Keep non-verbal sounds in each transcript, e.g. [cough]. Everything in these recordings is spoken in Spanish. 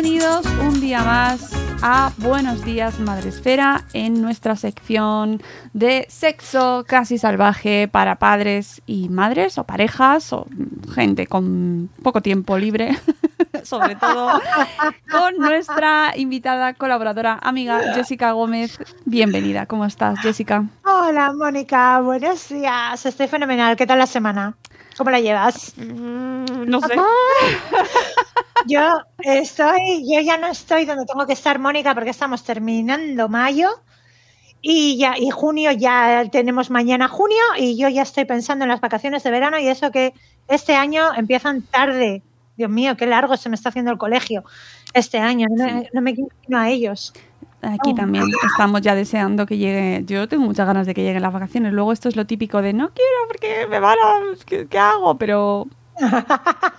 Bienvenidos un día más a Buenos Días Madresfera en nuestra sección de sexo casi salvaje para padres y madres o parejas o gente con poco tiempo libre, [laughs] sobre todo con nuestra invitada colaboradora amiga Jessica Gómez. Bienvenida, ¿cómo estás Jessica? Hola Mónica, buenos días, estoy fenomenal, ¿qué tal la semana? ¿Cómo la llevas? No sé. [laughs] Yo estoy, yo ya no estoy donde tengo que estar, Mónica, porque estamos terminando mayo y ya y junio ya tenemos mañana junio y yo ya estoy pensando en las vacaciones de verano y eso que este año empiezan tarde. Dios mío, qué largo se me está haciendo el colegio este año. No, Sí. no me imagino a ellos. Aquí Oh. también estamos ya deseando que llegue. Yo tengo muchas ganas de que lleguen las vacaciones. Luego esto es lo típico de no quiero porque me van a. ¿Qué, qué hago? Pero. [laughs]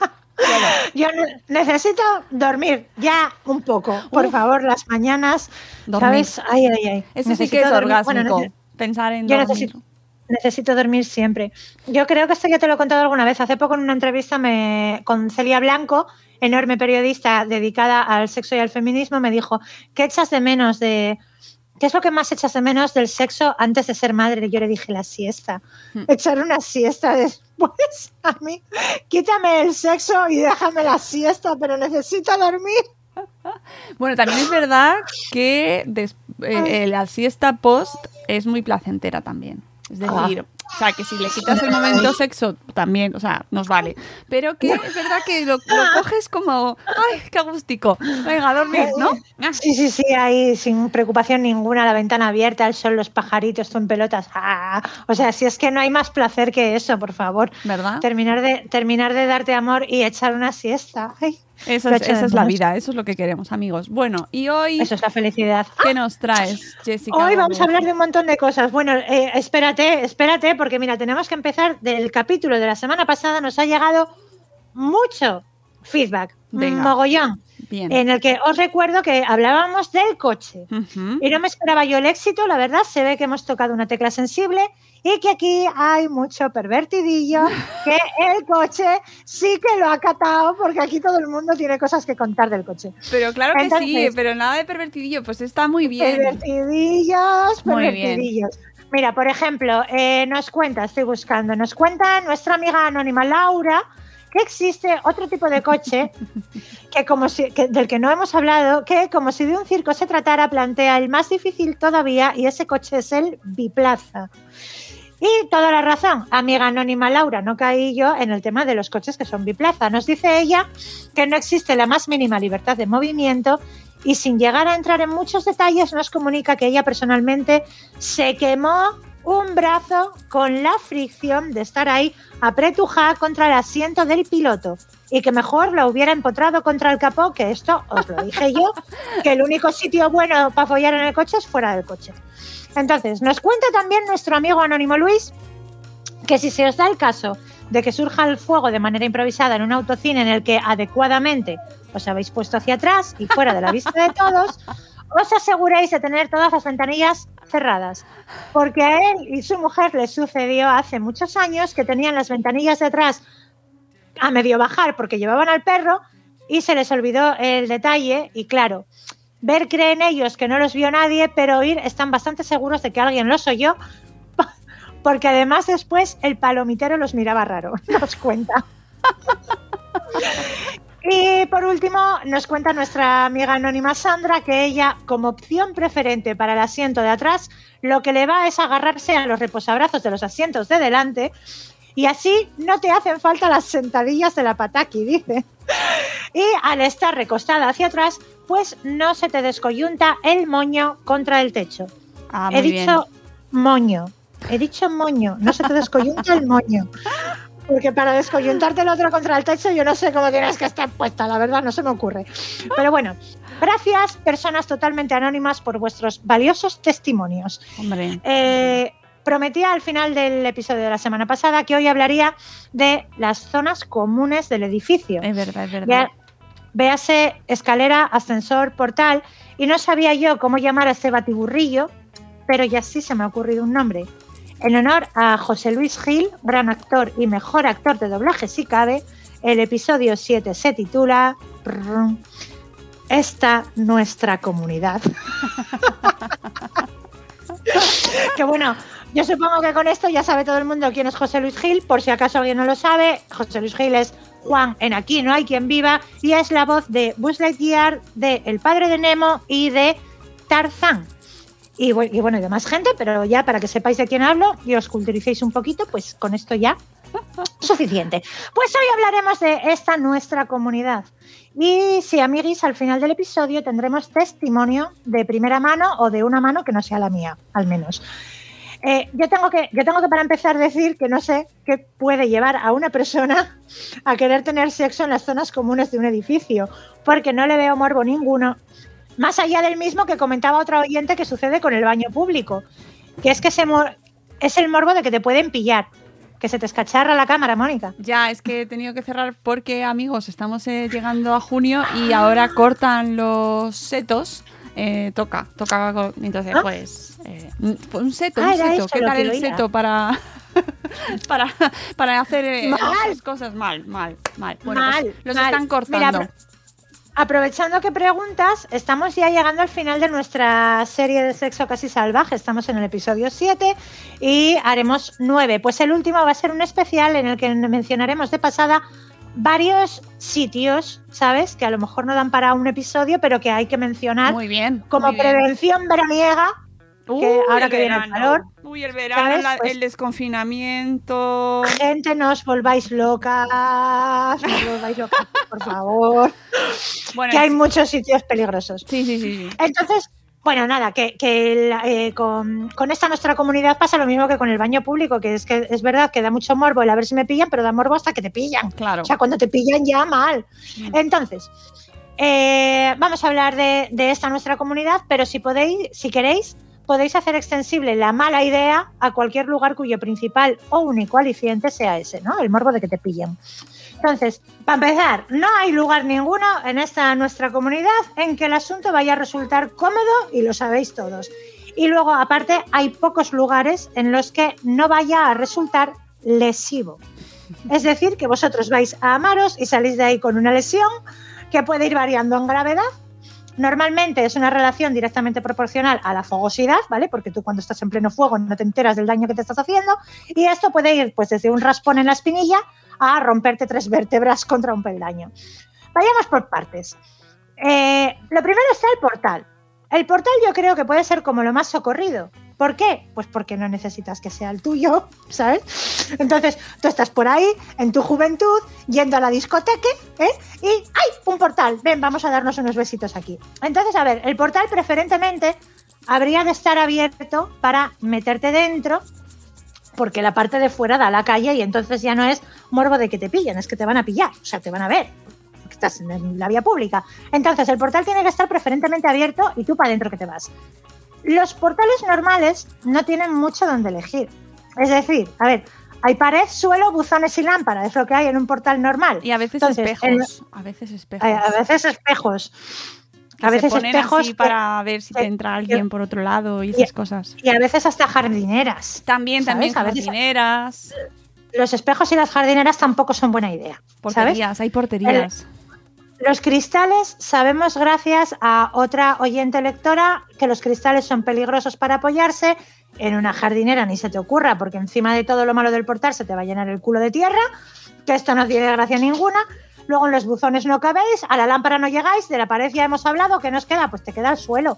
Yo ne- necesito dormir ya un poco, por Uf. favor, las mañanas, Dormir. ¿sabes? Ay, ay, ay. Eso sí que es dormir. orgásmico. Bueno, nece- pensar en yo dormir. necesito, necesito dormir siempre. Yo creo que esto ya te lo he contado alguna vez. Hace poco en una entrevista me, con Celia Blanco, enorme periodista dedicada al sexo y al feminismo, me dijo, ¿qué echas de menos de... ¿Qué es lo que más echas de menos del sexo antes de ser madre? Y yo le dije la siesta. Hmm. Echar una siesta después. [laughs] A mí, quítame el sexo y déjame la siesta, pero necesito dormir. Bueno, también es verdad que eh, eh, la siesta post es muy placentera también. Es Ah. decir, o sea, que si le quitas el momento sexo, también, o sea, nos vale. Pero que es verdad que lo, lo coges como, ay, qué agustico. Venga, a dormir, ¿no? Ah, Sí, sí, sí, ahí sin preocupación ninguna, la ventana abierta, el sol, los pajaritos, tú en pelotas. ¡Ah! O sea, si es que no hay más placer que eso, por favor. ¿Verdad? Terminar de, terminar de darte amor y echar una siesta. Ay, Esa Lo es, esa es la vida, eso es lo que queremos, amigos. Bueno, y hoy, eso es la felicidad. ¿qué nos traes, [gasps] Jessica? Hoy vamos a hablar de un montón de cosas. Bueno, eh, espérate, espérate, porque mira, tenemos que empezar del capítulo de la semana pasada. Nos ha llegado mucho feedback, Venga. mogollón, Bien. en el que os recuerdo que hablábamos del coche. Y no me esperaba yo el éxito, la verdad, se ve que hemos tocado una tecla sensible y que aquí hay mucho pervertidillo, que el coche sí que lo ha catado, porque aquí todo el mundo tiene cosas que contar del coche. Pero claro que sí, pero nada de pervertidillo, pues está muy bien. Pervertidillos, Muy bien. pervertidillos. Mira, por ejemplo, eh, nos cuenta, estoy buscando, nos cuenta nuestra amiga anónima Laura que existe otro tipo de coche [laughs] que como si, que- del que no hemos hablado, que como si de un circo se tratara, plantea el más difícil todavía y ese coche es el biplaza. Y toda la razón, amiga anónima Laura, no caí yo en el tema de los coches que son biplaza. Nos dice ella que no existe la más mínima libertad de movimiento y sin llegar a entrar en muchos detalles nos comunica que ella personalmente se quemó un brazo con la fricción de estar ahí apretujada contra el asiento del piloto y que mejor lo hubiera empotrado contra el capó, que esto os lo dije yo, que el único sitio bueno para follar en el coche es fuera del coche. Entonces, nos cuenta también nuestro amigo Anónimo Luis que si se os da el caso de que surja el fuego de manera improvisada en un autocine en el que adecuadamente os habéis puesto hacia atrás y fuera de la vista de todos, os aseguréis de tener todas las ventanillas cerradas, porque a él y su mujer les sucedió hace muchos años que tenían las ventanillas de atrás a medio bajar porque llevaban al perro y se les olvidó el detalle y claro, ver creen ellos que no los vio nadie, pero oír están bastante seguros de que alguien los oyó [laughs] porque además después el palomitero los miraba raro, [laughs] nos cuenta. Y por último, nos cuenta nuestra amiga anónima Sandra que ella, como opción preferente para el asiento de atrás, lo que le va es agarrarse a los reposabrazos de los asientos de delante y así no te hacen falta las sentadillas de la pataki, dice. Y al estar recostada hacia atrás, pues no se te descoyunta el moño contra el techo. Ah, He dicho moño, he dicho moño, no se te descoyunta el moño. Porque para descoyuntarte el otro contra el techo, yo no sé cómo tienes que estar puesta, la verdad, no se me ocurre. Pero bueno, gracias, personas totalmente anónimas, por vuestros valiosos testimonios. Hombre. Eh, prometía al final del episodio de la semana pasada que hoy hablaría de las zonas comunes del edificio. Es verdad, es verdad. Véase escalera, ascensor, portal, y no sabía yo cómo llamar a este batiburrillo, pero ya sí se me ha ocurrido un nombre. En honor a José Luis Gil, gran actor y mejor actor de doblaje si cabe, el episodio 7 se titula Esta nuestra comunidad. que bueno, yo supongo que con esto ya sabe todo el mundo quién es José Luis Gil, por si acaso alguien no lo sabe, José Luis Gil es Juan en Aquí no hay quien viva y es la voz de Buzz Lightyear, de El padre de Nemo y de Tarzán. Y, y bueno, y de más gente, pero ya para que sepáis de quién hablo y os culturicéis un poquito, pues con esto ya [laughs] suficiente. Pues hoy hablaremos de esta nuestra comunidad. Y sí, amiguis, al final del episodio tendremos testimonio de primera mano o de una mano que no sea la mía, al menos. Eh, yo, tengo que, yo tengo que, para empezar, decir que no sé qué puede llevar a una persona a querer tener sexo en las zonas comunes de un edificio, porque no le veo morbo ninguno, más allá del mismo que comentaba otro oyente que sucede con el baño público, que es que mor- es el morbo de que te pueden pillar, que se te escacharra la cámara, Mónica. Ya, es que he tenido que cerrar porque, amigos, estamos eh, llegando a junio y ahora cortan los setos. Eh, toca, toca. Entonces, ¿Ah? pues. eh, un un seto, Ah, un seto. ¿Qué tal el seto para. [laughs] para, para hacer eh, cosas mal, mal, mal. Bueno, pues los mal. están cortando. apro- aprovechando que preguntas, estamos ya llegando al final de nuestra serie de sexo casi salvaje. Estamos en el episodio 7 y haremos 9. Pues el último va a ser un especial en el que mencionaremos de pasada varios sitios, ¿sabes? Que a lo mejor no dan para un episodio, pero que hay que mencionar muy bien. como muy bien. prevención veraniega. que ahora que viene el calor, Uy, el verano, la- Pues- el desconfinamiento. Gente, no os volváis locas, no os volváis locas, por favor, [laughs] Bueno, que hay muchos sitios peligrosos. sí, sí, sí, sí. Entonces, bueno, nada, que, eh, con, con esta nuestra comunidad pasa lo mismo que con el baño público, que es que es verdad que da mucho morbo el a ver si me pillan, pero da morbo hasta que te pillan. Claro. O sea, cuando te pillan ya mal. Mm. Entonces, eh, vamos a hablar de, de esta nuestra comunidad, pero si podéis, si queréis, podéis hacer extensible la mala idea a cualquier lugar cuyo principal o único aliciente sea ese, ¿no? El morbo de que te pillen. Entonces, para empezar, no hay lugar ninguno en esta nuestra comunidad en que el asunto vaya a resultar cómodo y lo sabéis todos. Y luego, aparte, hay pocos lugares en los que no vaya a resultar lesivo. Es decir, que vosotros vais a amaros y salís de ahí con una lesión que puede ir variando en gravedad. Normalmente es una relación directamente proporcional a la fogosidad, ¿vale? Porque tú cuando estás en pleno fuego no te enteras del daño que te estás haciendo. Y esto puede ir pues desde un raspón en la espinilla a romperte tres vértebras contra un peldaño. Vayamos por partes. Eh, lo primero está el portal. El portal yo creo que puede ser como lo más socorrido. ¿Por qué? Pues porque no necesitas que sea el tuyo, ¿sabes? Entonces, tú estás por ahí, en tu juventud, yendo a la discoteca, ¿eh? Y ¡ay! Un portal. Ven, vamos a darnos unos besitos aquí. Entonces, a ver, el portal preferentemente habría de estar abierto para meterte dentro porque la parte de fuera da a la calle y entonces ya no es morbo de que te pillen, es que te van a pillar, o sea, te van a ver, porque estás en la vía pública. Entonces el portal tiene que estar preferentemente abierto y tú para adentro que te vas. Los portales normales no tienen mucho donde elegir. Es decir, a ver, hay pared, suelo, buzones y lámpara, es lo que hay en un portal normal. Y a veces Entonces, espejos. A veces espejos. A veces espejos. Que a se veces ponen espejos así para ver si te entra alguien por otro lado y y- esas cosas. Y a veces hasta jardineras. También, ¿sabes? también A veces- jardineras, Los espejos y las jardineras tampoco son buena idea. ¿Sabes? porterías, hay porterías. Los cristales, sabemos gracias a otra oyente lectora que los cristales son peligrosos para apoyarse. En una jardinera ni se te ocurra, porque encima de todo lo malo del portal se te va a llenar el culo de tierra, que esto no tiene gracia ninguna. Luego en los buzones no cabéis, a la lámpara no llegáis, de la pared ya hemos hablado, ¿qué nos queda? Pues te queda el suelo.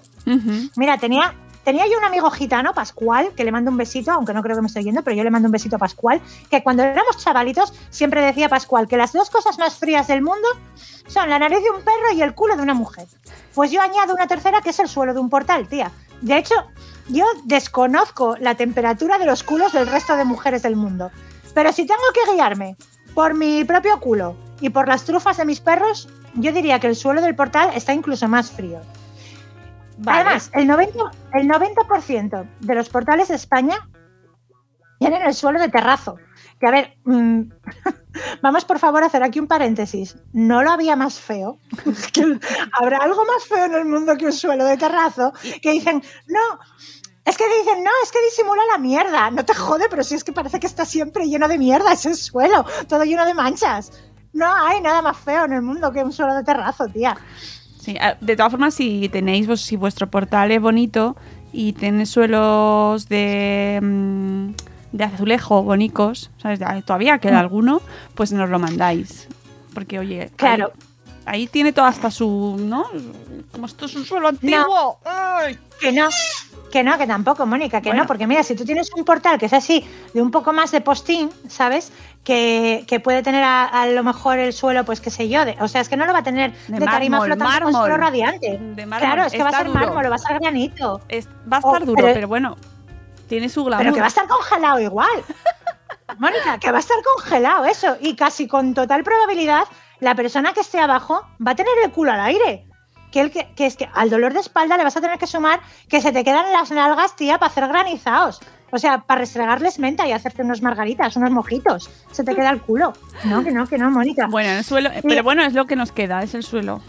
Mira, tenía, tenía yo un amigo gitano, Pascual, que le mando un besito, aunque no creo que me esté oyendo, pero yo le mando un besito a Pascual, que cuando éramos chavalitos siempre decía Pascual que las dos cosas más frías del mundo son la nariz de un perro y el culo de una mujer. Pues yo añado una tercera que es el suelo de un portal, tía. De hecho, yo desconozco la temperatura de los culos del resto de mujeres del mundo. Pero si tengo que guiarme por mi propio culo y por las trufas de mis perros, yo diría que el suelo del portal está incluso más frío. Vale. Además, el 90%, el 90 de los portales de España tienen el suelo de terrazo. Que a ver, mm, [laughs] vamos por favor a hacer aquí un paréntesis. No lo había más feo. [laughs] Habrá algo más feo en el mundo que un suelo de terrazo que dicen, no. Es que dicen, no, es que disimula la mierda. No te jode, pero si es que parece que está siempre lleno de mierda ese suelo, todo lleno de manchas. No hay nada más feo en el mundo que un suelo de terrazo, tía. Sí, ah, de todas formas, si tenéis, vos- si vuestro portal es bonito y tiene suelos de, mm, de azulejo bonicos, ¿sabes? Ah, Todavía queda Mm. alguno, pues nos lo mandáis. Porque, oye, Claro. ahí, ahí tiene todo hasta su, ¿no? Como esto es un suelo antiguo. ¡Ay! Que no, que no, que tampoco, Mónica, que Bueno. no, porque mira, si tú tienes un portal que es así, de un poco más de postín, ¿sabes? Que, que puede tener a, a lo mejor el suelo, pues qué sé yo, de, o sea, es que no lo va a tener De de, tarima mármol, flotante con mármol. suelo radiante. De mármol, claro, es que va a ser duro. mármol, va a ser granito, Es- va a estar Oh, duro, pero- pero bueno, tiene su glamour. pero que va a estar congelado igual. [laughs] Mónica, que va a estar congelado eso, y casi con total probabilidad, la persona que esté abajo va a tener el culo al aire. Que, el que, que es que al dolor de espalda le vas a tener que sumar que se te quedan las nalgas, tía, para hacer granizados. O sea, para restregarles menta y hacerte unos margaritas, unos mojitos. Se te queda el culo. No, que no, que no, Mónica. Bueno, el suelo, eh, pero bueno, es lo que nos queda, es el suelo.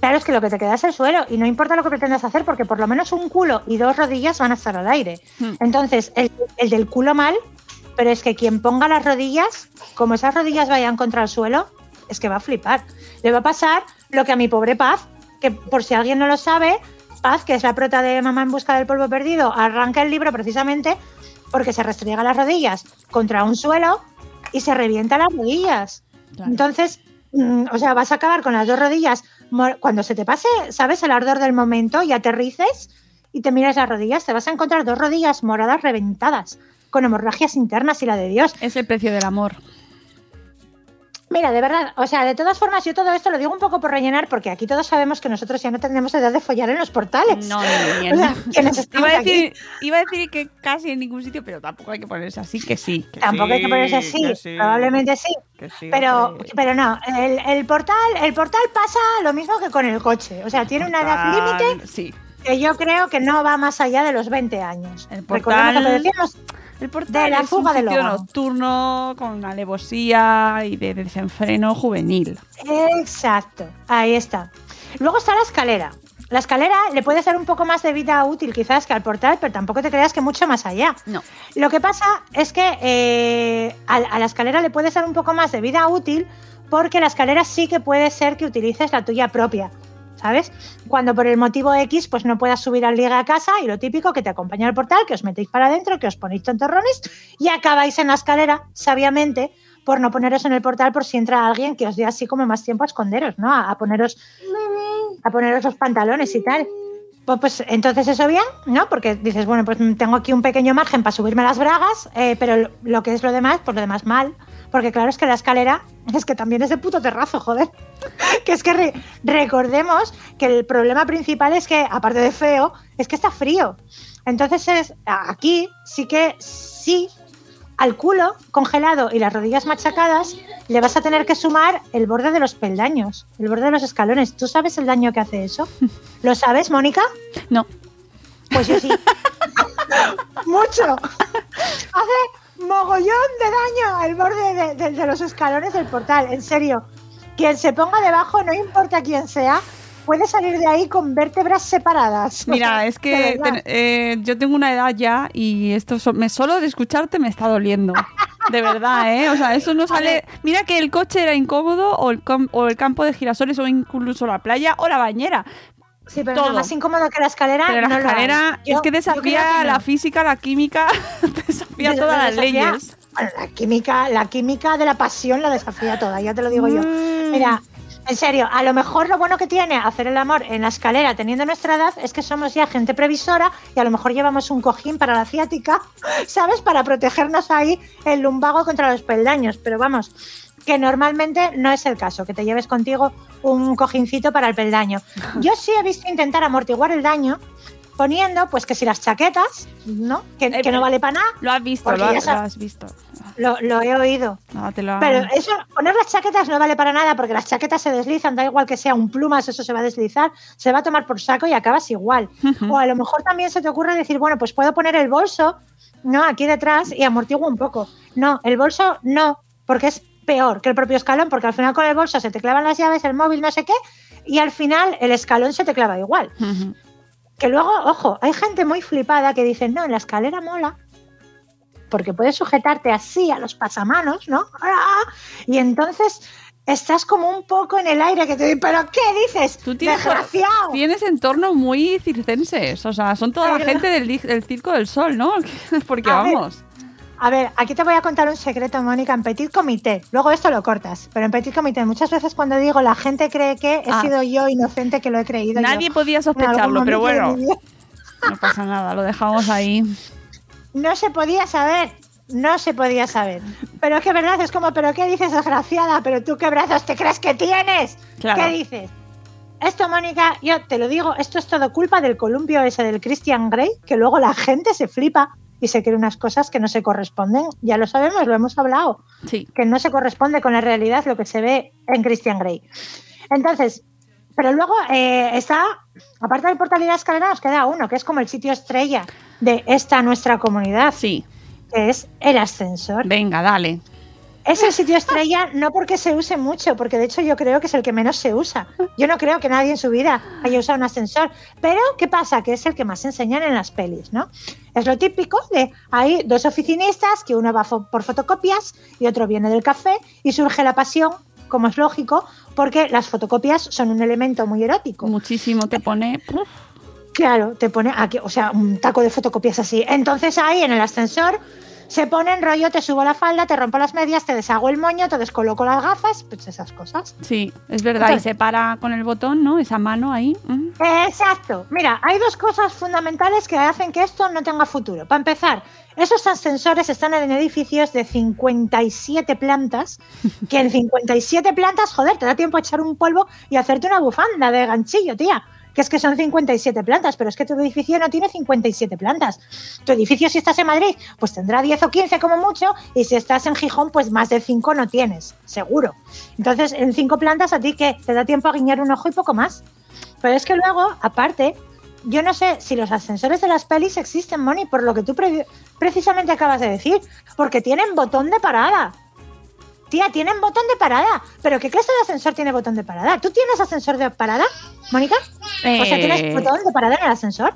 Claro, es que lo que te queda es el suelo y no importa lo que pretendas hacer porque por lo menos un culo y dos rodillas van a estar al aire. Hmm. Entonces, el, el del culo mal, pero es que quien ponga las rodillas, como esas rodillas vayan contra el suelo, es que va a flipar. Le va a pasar lo que a mi pobre Paz, que por si alguien no lo sabe, Paz, que es la prota de Mamá en busca del polvo perdido, arranca el libro precisamente porque se restriega las rodillas contra un suelo y se revienta las rodillas. Claro. Entonces, mm, o sea, vas a acabar con las dos rodillas. Cuando se te pase, ¿sabes? El ardor del momento y aterrices y te miras las rodillas, te vas a encontrar dos rodillas moradas reventadas, con hemorragias internas y la de Dios. Es el precio del amor. Mira, de verdad, o sea, de todas formas, yo todo esto lo digo un poco por rellenar, porque aquí todos sabemos que nosotros ya no tenemos edad de follar en los portales. No, ni O sea, quienes iba, a decir, iba a decir que casi en ningún sitio, pero tampoco hay que ponerse así, que sí. que tampoco hay que ponerse así, que sí, probablemente sí. que sí, Pero, pero no, el, el portal, el portal pasa lo mismo que con el coche. O sea, tiene una edad Portal, límite Sí. que yo creo que no va más allá de los 20 años. El Recordemos lo que portal- decíamos, El portal De la es fuga un del sitio lobo. nocturno con alevosía y de desenfreno juvenil. Exacto, ahí está. Luego está la escalera. La escalera le puede ser un poco más de vida útil quizás que al portal, pero tampoco te creas que mucho más allá. No. Lo que pasa es que eh, a, a la escalera le puede ser un poco más de vida útil porque la escalera sí que puede ser que utilices la tuya propia, ¿sabes? Cuando por el motivo X pues no puedas subir al liga a casa y lo típico que te acompaña al portal, que os metéis para adentro, que os ponéis tontorrones y acabáis en la escalera sabiamente por no poneros en el portal por si entra alguien que os dé así como más tiempo a esconderos, ¿no? A, a poneros a poneros los pantalones y tal. Pues, pues, entonces eso bien, ¿no? Porque dices, bueno, pues tengo aquí un pequeño margen para subirme las bragas, eh, pero lo, que es lo demás, pues lo demás mal. Porque claro, es que la escalera es que también es de puto terrazo, joder. que es que re- recordemos que el problema principal es que, aparte de feo, es que está frío. Entonces es aquí sí que sí al culo congelado y las rodillas machacadas le vas a tener que sumar el borde de los peldaños, el borde de los escalones. ¿Tú sabes el daño que hace eso? ¿Lo sabes, Mónica? No. Pues yo sí. [laughs] Mucho. Hace mogollón de daño al borde de, de- de los escalones del portal, en serio. Quien se ponga debajo, no importa quién sea, puede salir de ahí con vértebras separadas. O Mira, [laughs] sea, es que ten- eh, yo tengo una edad ya y esto so- me, solo de escucharte me está doliendo. De verdad, ¿eh? O sea, eso no [laughs] sale... Mira que el coche era incómodo o el, cam- o el campo de girasoles o incluso la playa o la bañera. Sí, pero todo. más incómodo que la escalera. Pero la no escalera Yo- es que desafía que la física, la química, [laughs] desafía Des- todas las desafía- leyes. Bueno, la química, la química de la pasión la desafía toda, ya te lo digo yo. Mm. Mira, en serio, a lo mejor lo bueno que tiene hacer el amor en la escalera teniendo nuestra edad es que somos ya gente previsora y a lo mejor llevamos un cojín para la ciática, [laughs] ¿sabes? Para protegernos ahí el lumbago contra los peldaños. Pero vamos, que normalmente no es el caso, que te lleves contigo un cojincito para el peldaño. Yo sí he visto intentar amortiguar el daño poniendo, pues que si las chaquetas, ¿no? Que, Eh, que no vale para nada, Lo has visto, lo, has- sab- lo has visto. lo, lo he oído. No, te lo Pero eso, poner las chaquetas no vale para nada porque las chaquetas se deslizan, da igual que sea un plumas, eso se va a deslizar, se va a tomar por saco y acabas igual. O a lo mejor también se te ocurre decir, bueno, pues puedo poner el bolso, ¿no? Aquí detrás y amortiguo un poco. No, el bolso no, porque es peor que el propio escalón, porque al final con el bolso se te clavan las llaves, el móvil, no sé qué, y al final el escalón se te clava igual. Ujú. Que luego, ojo, hay gente muy flipada que dice, no, en la escalera mola, porque puedes sujetarte así a los pasamanos, ¿no? ¡Ah! Y entonces estás como un poco en el aire que te dice, ¿pero qué dices? Tú tienes, Desgraciado. tienes entornos muy circenses, o sea, son toda la gente del, del Circo del Sol, ¿no? [laughs] Porque A ver. A ver, aquí te voy a contar un secreto, Mónica, en Petit Comité. Luego esto lo cortas, pero en Petit Comité muchas veces cuando digo la gente cree que he Ah. sido yo inocente que lo he creído Nadie yo. podía sospecharlo, pero bueno, no pasa nada, lo dejamos ahí. No se podía saber, no se podía saber. Pero es que verdad, es como, ¿pero qué dices, desgraciada? ¿Pero tú qué brazos te crees que tienes? Claro. ¿Qué dices? Esto, Mónica, yo te lo digo, esto es todo culpa del columpio ese del Christian Grey, que luego la gente se flipa y se cree unas cosas que no se corresponden. Ya lo sabemos, lo hemos hablado, Sí. que no se corresponde con la realidad lo que se ve en Christian Grey. Entonces, pero luego eh, está, aparte del portal y la escalera, nos queda uno, que es como el sitio estrella de esta nuestra comunidad, Sí, que es el ascensor. venga, dale. Es el sitio estrella no porque se use mucho, porque de hecho yo creo que es el que menos se usa. Yo no creo que nadie en su vida haya usado un ascensor. Pero, ¿qué pasa? Que es el que más enseñan en las pelis, ¿no? Es lo típico de hay dos oficinistas, que uno va fo- por fotocopias y otro viene del café, y surge la pasión, como es lógico, porque las fotocopias son un elemento muy erótico. Muchísimo te pone. uf, Claro, te pone aquí, o sea, un taco de fotocopias así. Entonces ahí en el ascensor se pone en rollo, te subo la falda, te rompo las medias, te deshago el moño, te descoloco las gafas, pues esas cosas. Sí, es verdad. Y se para con el botón, ¿no? Esa mano ahí. Exacto. Mira, hay dos cosas fundamentales que hacen que esto no tenga futuro. Para empezar, esos ascensores están en edificios de 57 plantas, que en 57 plantas, joder, te da tiempo a echar un polvo y hacerte una bufanda de ganchillo, tía. Que es que son 57 plantas, pero es que tu edificio no tiene 57 plantas. Tu edificio, si estás en Madrid, pues tendrá 10 o 15 como mucho, y si estás en Gijón, pues más de 5 no tienes, seguro. Entonces, en 5 plantas, a ti que te da tiempo a guiñar un ojo y poco más. Pero es que luego, aparte, yo no sé si los ascensores de las pelis existen, Moni, por lo que tú pre- precisamente acabas de decir, porque tienen botón de parada. Tía, tienen botón de parada. ¿Pero qué clase de ascensor tiene botón de parada? ¿Tú tienes ascensor de parada, Mónica? O sea, ¿tienes Eh, botón de parada en el ascensor?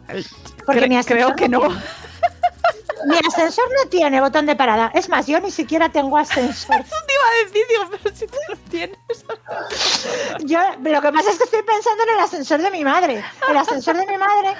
Porque cre- mi ascensor creo que no. Mi ascensor no tiene botón de parada. Es más, yo ni siquiera tengo ascensor. Eso [laughs] te iba a decir, digo, pero si tú lo tienes. Yo lo que pasa es que estoy pensando en el ascensor de mi madre. El ascensor de mi madre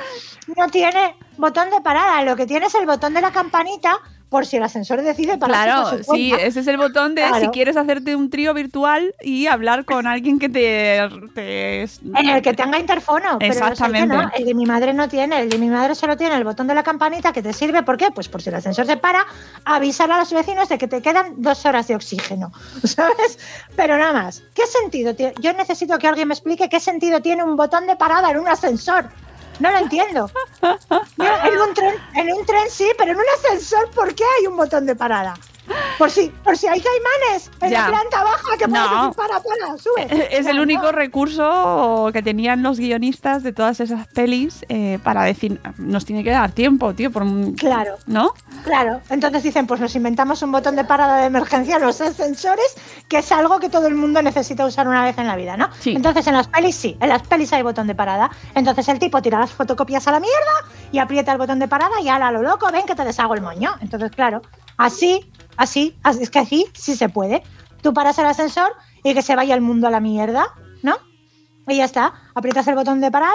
no tiene botón de parada. Lo que tiene es el botón de la campanita por si el ascensor decide parar. Claro, sí, ese es el botón de si quieres hacerte un trío virtual y hablar con alguien que te... En el que tenga interfono. Exactamente. Pero el de mi madre no tiene, el de mi madre solo tiene el botón de la campanita que te sirve, ¿por qué? Pues por si el ascensor se para, avisar a los vecinos de que te quedan dos horas de oxígeno, [laughs] ¿sabes? Pero nada más, ¿qué sentido tiene? Yo necesito que alguien me explique qué sentido tiene un botón de parada en un ascensor. No lo entiendo. en, un tren, en un tren sí, pero en un ascensor, ¿por qué hay un botón de parada? Por si, por si hay caimanes en la planta baja que puedes decir para, para, sube. [laughs] Es el único recurso que tenían los guionistas de todas esas pelis eh, para decir, nos tiene que dar tiempo, tío. Por, claro. ¿No? Claro. Entonces dicen, pues nos inventamos un botón de parada de emergencia en los ascensores, que es algo que todo el mundo necesita usar una vez en la vida, ¿no? Entonces en las pelis sí, en las pelis hay botón de parada. Entonces el tipo tira las fotocopias a la mierda y aprieta el botón de parada y ala lo loco, ven que te deshago el moño. Entonces, claro, así Así, es que así sí se puede. Tú paras el ascensor y que se vaya el mundo a la mierda, ¿no? Y ya está, aprietas el botón de parada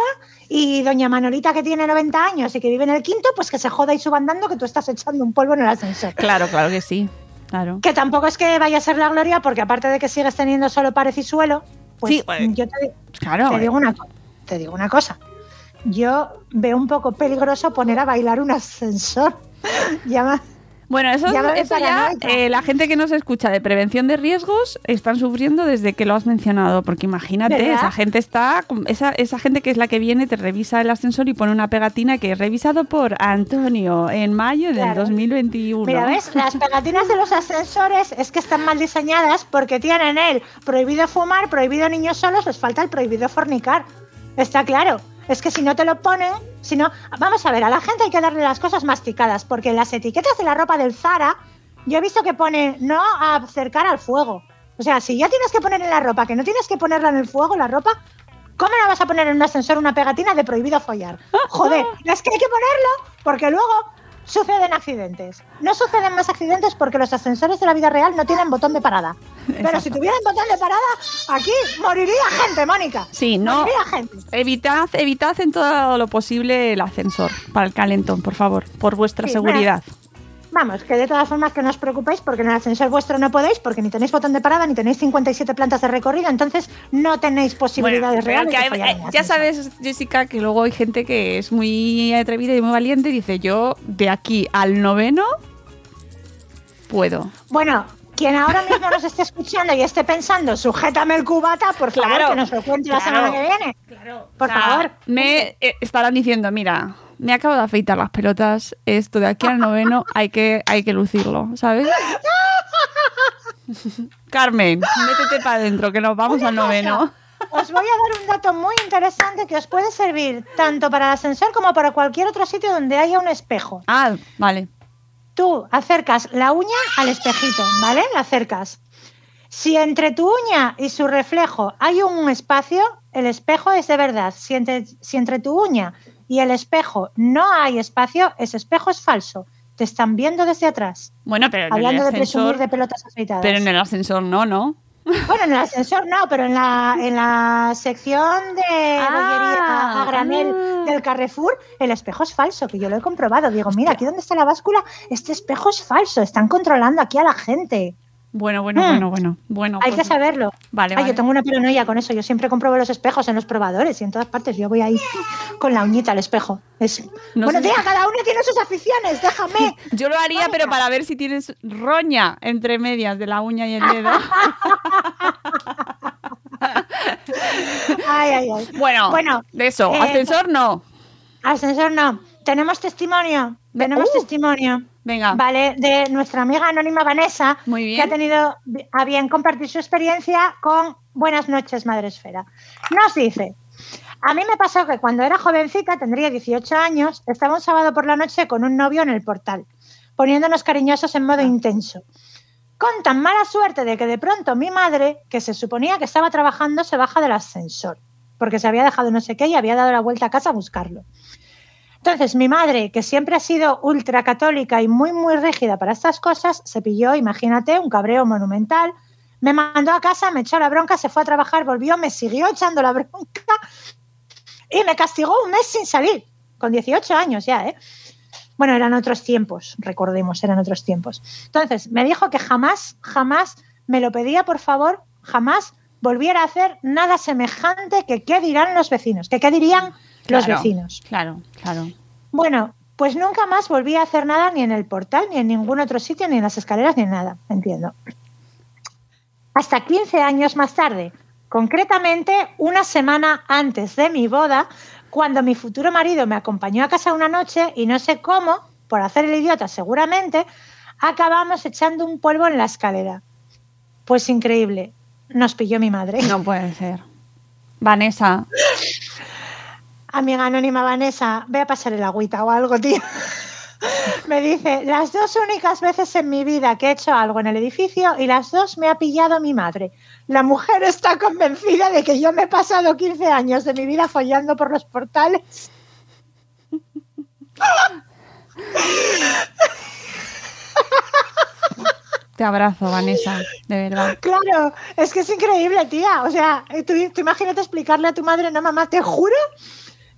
y doña Manolita que tiene 90 años y que vive en el quinto, pues que se joda y suba andando que tú estás echando un polvo en el ascensor. Claro, claro que sí. Claro. Que tampoco es que vaya a ser la gloria, porque aparte de que sigues teniendo solo pared y suelo, pues sí, yo te, claro, te, digo una, te digo una cosa. Yo veo un poco peligroso poner a bailar un ascensor. [laughs] ya bueno, eso ya, eso ya eh, la gente que nos escucha de prevención de riesgos están sufriendo desde que lo has mencionado, porque imagínate, esa gente está, esa, esa gente que es la que viene, te revisa el ascensor y pone una pegatina que es revisado por Antonio en mayo del 2021. Mira, ¿ves? Las pegatinas de los ascensores es que están mal diseñadas porque tienen el prohibido fumar, prohibido niños solos, les falta el prohibido fornicar. Está claro. Es que si no te lo ponen, si no. Vamos a ver, a la gente hay que darle las cosas masticadas, porque en las etiquetas de la ropa del Zara, yo he visto que pone no acercar al fuego. O sea, si ya tienes que poner en la ropa, que no tienes que ponerla en el fuego, la ropa, ¿cómo no vas a poner en un ascensor una pegatina de prohibido follar? Joder, [laughs] es que hay que ponerlo, porque luego suceden accidentes. No suceden más accidentes porque los ascensores de la vida real no tienen botón de parada. Pero si tuvieran botón de parada, aquí moriría gente, Mónica. Sí, no. Moriría gente. Evitad, evitad en todo lo posible el ascensor para el calentón, por favor, por vuestra seguridad. Vamos, que de todas formas que no os preocupéis porque en el ascensor vuestro no podéis, porque ni tenéis botón de parada, ni tenéis 57 plantas de recorrido, entonces no tenéis posibilidades reales. Eh, ya sabes, Jessica, que luego hay gente que es muy atrevida y muy valiente y dice, yo de aquí al noveno puedo. Bueno, quien ahora mismo nos esté escuchando y esté pensando, sujétame el cubata, por favor, que nos lo cuente la semana que viene. Claro. Por favor. Me eh, estarán diciendo, mira, me acabo de afeitar las pelotas, esto de aquí al noveno hay que, hay que lucirlo, ¿sabes? [laughs] Carmen, métete para adentro, que nos vamos al noveno. Os voy a dar un dato muy interesante que os puede servir tanto para el ascensor como para cualquier otro sitio donde haya un espejo. Ah, vale. Tú acercas la uña al espejito, ¿vale? La acercas. Si entre tu uña y su reflejo hay un espacio, el espejo es de verdad. Si entre, si entre tu uña y el espejo no hay espacio, ese espejo es falso. Te están viendo desde atrás. Bueno, pero en Hablando el ascensor, de presumir de pelotas afeitadas. Pero en el ascensor no, ¿no? Bueno, en el ascensor no, pero en la, en la sección de ah, a granel ah. del Carrefour, el espejo es falso, que yo lo he comprobado. Digo, mira, aquí donde está la báscula, este espejo es falso, están controlando aquí a la gente. Bueno, bueno, hmm. bueno, bueno, bueno. Hay que pues, saberlo. Vale, Ay, Yo tengo una paranoia con eso. Yo siempre compruebo los espejos en los probadores y en todas partes. Yo voy ahí con la uñita al espejo. Es... bueno, tía, cada uno tiene sus aficiones. Déjame. [laughs] Yo lo haría, pero para ver si tienes roña entre medias de la uña y el dedo. ay, ay, ay. [laughs] Bueno, bueno de eso. Eh, ascensor no. Ascensor no. Tenemos testimonio. Tenemos uh. testimonio. Venga. Vale, de nuestra amiga anónima Vanessa, que ha tenido a bien compartir su experiencia con Buenas noches, Madre Esfera. Nos dice, a mí me pasó que cuando era jovencita, tendría 18 años, estaba un sábado por la noche con un novio en el portal, poniéndonos cariñosos en modo ah. intenso. Con tan mala suerte de que de pronto mi madre, que se suponía que estaba trabajando, se baja del ascensor, porque se había dejado no sé qué y había dado la vuelta a casa a buscarlo. Entonces, mi madre, que siempre ha sido ultracatólica y muy, muy rígida para estas cosas, se pilló, imagínate, un cabreo monumental, me mandó a casa, me echó la bronca, se fue a trabajar, volvió, me siguió echando la bronca y me castigó un mes sin salir, con 18 años ya, ¿eh? Bueno, eran otros tiempos, recordemos, eran otros tiempos. Entonces, me dijo que jamás, jamás me lo pedía, por favor, jamás volviera a hacer nada semejante que qué dirán los vecinos, que qué dirían los vecinos. Claro, claro. Bueno, pues nunca más volví a hacer nada ni en el portal, ni en ningún otro sitio, ni en las escaleras, ni en nada, entiendo. Hasta 15 años más tarde, concretamente una semana antes de mi boda, cuando mi futuro marido me acompañó a casa una noche y no sé cómo, por hacer el idiota seguramente, acabamos echando un polvo en la escalera. Pues increíble, nos pilló mi madre. No puede ser. Vanessa. [laughs] Amiga anónima Vanessa, ve a pasar el agüita o algo, tío. [laughs] Me dice, las dos únicas veces en mi vida que he hecho algo en el edificio y las dos me ha pillado mi madre. La mujer está convencida de que yo me he pasado 15 años de mi vida follando por los portales. [laughs] Te abrazo, Vanessa, de verdad. Claro, es que es increíble, tía. O sea, tú, tú imagínate explicarle a tu madre, no, mamá, te juro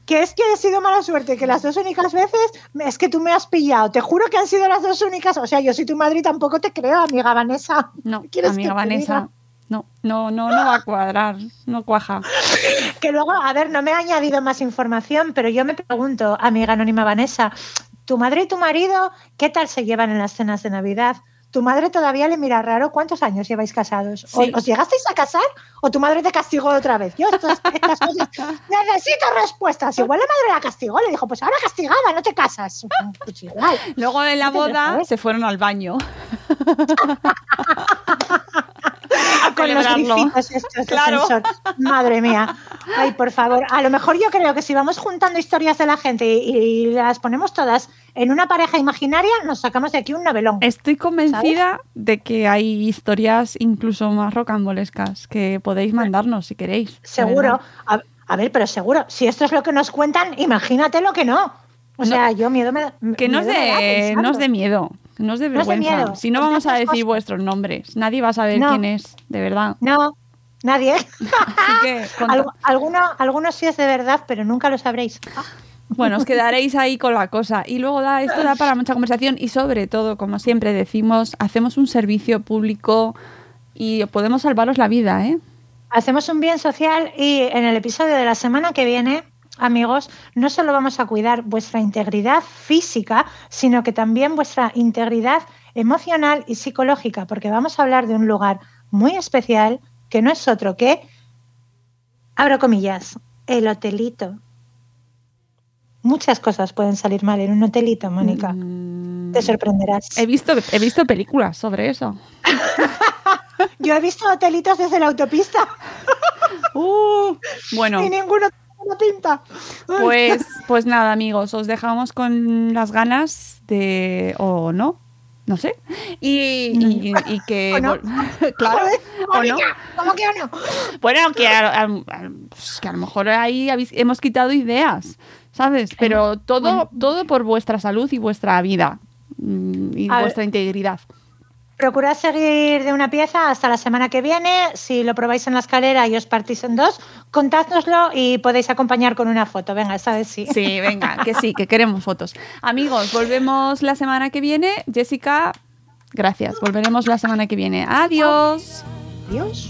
que es que he sido mala suerte, que las dos únicas veces es que tú me has pillado. Te juro que han sido las dos únicas. O sea, yo soy tu madre y tampoco te creo, amiga Vanessa. No, amiga Vanessa. No, no, no, no va a cuadrar, no cuaja. [laughs] Que luego, a ver, no me ha añadido más información, pero yo me pregunto, amiga anónima Vanessa, ¿tu madre y tu marido qué tal se llevan en las cenas de Navidad? Tu madre todavía le mira raro. ¿Cuántos años lleváis casados? ¿Os llegasteis a casar o tu madre te castigó otra vez? Yo estas, cosas [laughs] necesito respuestas. Igual la madre la castigó, le dijo, pues ahora castigada, no te casas. Pues Luego de la boda se fueron al baño. [laughs] con los estos claro. Madre mía. Ay, por favor. A lo mejor yo creo que si vamos juntando historias de la gente y, las ponemos todas en una pareja imaginaria, nos sacamos de aquí un novelón. Estoy convencida de que hay historias incluso más rocambolescas que podéis mandarnos si queréis. Seguro. A, ver, pero seguro. Si esto es lo que nos cuentan, imagínate lo que no. O sea, yo miedo me. Que no de, no es de miedo. No es de vergüenza. si no vamos a decir vuestros nombres, nadie va a saber quién es, de verdad. No, nadie. [laughs] algunos sí es de verdad, pero nunca lo sabréis. Bueno, os [laughs] quedaréis ahí con la cosa. Y luego da, esto da para mucha conversación y sobre todo, como siempre decimos, hacemos un servicio público y podemos salvaros la vida, ¿eh? Hacemos un bien social y en el episodio de la semana que viene amigos, no solo vamos a cuidar vuestra integridad física, sino que también vuestra integridad emocional y psicológica, porque vamos a hablar de un lugar muy especial que no es otro que, abro comillas, el hotelito. Muchas cosas pueden salir mal en un hotelito, Mónica. Mm. Te sorprenderás. He visto, he visto películas sobre eso. [laughs] Yo he visto hotelitos desde la autopista. [laughs] Uh, bueno. Y ninguno pinta. Pues, pues nada, amigos, os dejamos con las ganas de. o no, no sé. Y, que. claro. [laughs] ¿O no? [laughs] ¿Cómo que no? Bueno, que a, pues que a lo mejor ahí hemos quitado ideas, ¿sabes? Pero todo, todo por vuestra salud y vuestra vida mm, y vuestra integridad. Procurad seguir de una pieza hasta la semana que viene. Si lo probáis en la escalera y os partís en dos, contádnoslo y podéis acompañar con una foto. Venga, esta vez sí. Sí, venga, que sí, que queremos fotos. Amigos, volvemos la semana que viene. Jessica, gracias. Volveremos la semana que viene. Adiós. Adiós.